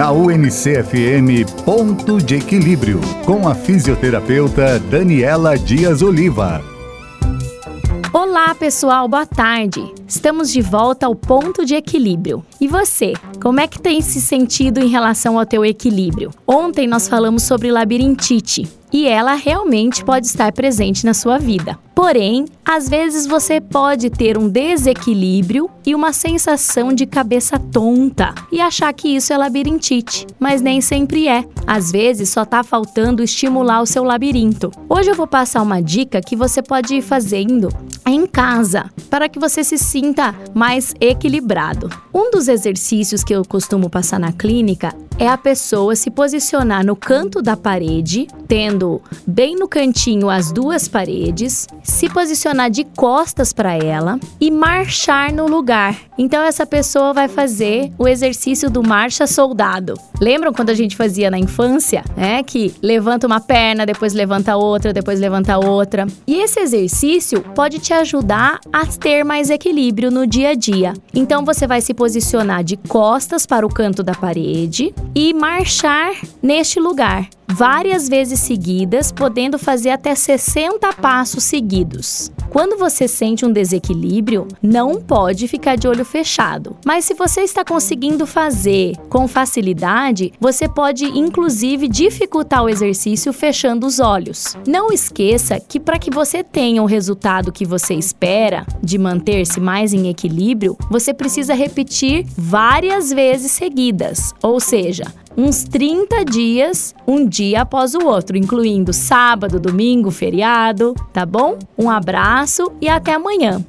Na UNCFM Ponto de Equilíbrio, com a fisioterapeuta Daniela Dias Oliva. Olá, pessoal, boa tarde. Estamos de volta ao ponto de equilíbrio. E você, como é que tem se sentido em relação ao teu equilíbrio? Ontem nós falamos sobre labirintite e ela realmente pode estar presente na sua vida. Porém, às vezes você pode ter um desequilíbrio e uma sensação de cabeça tonta e achar que isso é labirintite, mas nem sempre é. Às vezes só está faltando estimular o seu labirinto. Hoje eu vou passar uma dica que você pode ir fazendo em casa para que você se sinta mais equilibrado. Um dos exercícios que eu costumo passar na clínica é a pessoa se posicionar no canto da parede, tendo bem no cantinho as duas paredes, se posicionar de costas para ela e marchar no lugar. Então essa pessoa vai fazer o exercício do marcha soldado. Lembram quando a gente fazia na infância, né, que levanta uma perna, depois levanta outra, depois levanta outra. E esse exercício pode te ajudar a ter mais equilíbrio no dia a dia. Então você vai se posicionar de costas para o canto da parede e marchar neste lugar várias vezes seguidas, podendo fazer até 60 passos seguidos. Quando você sente um desequilíbrio, não pode ficar de olho fechado. Mas se você está conseguindo fazer com facilidade, você pode inclusive dificultar o exercício fechando os olhos. Não esqueça que para que você tenha o resultado que você espera de manter-se mais em equilíbrio, você precisa repetir várias vezes seguidas. Ou seja, uns 30 dias, um dia após o outro, incluindo sábado, domingo, feriado, tá bom? Um abraço e até amanhã.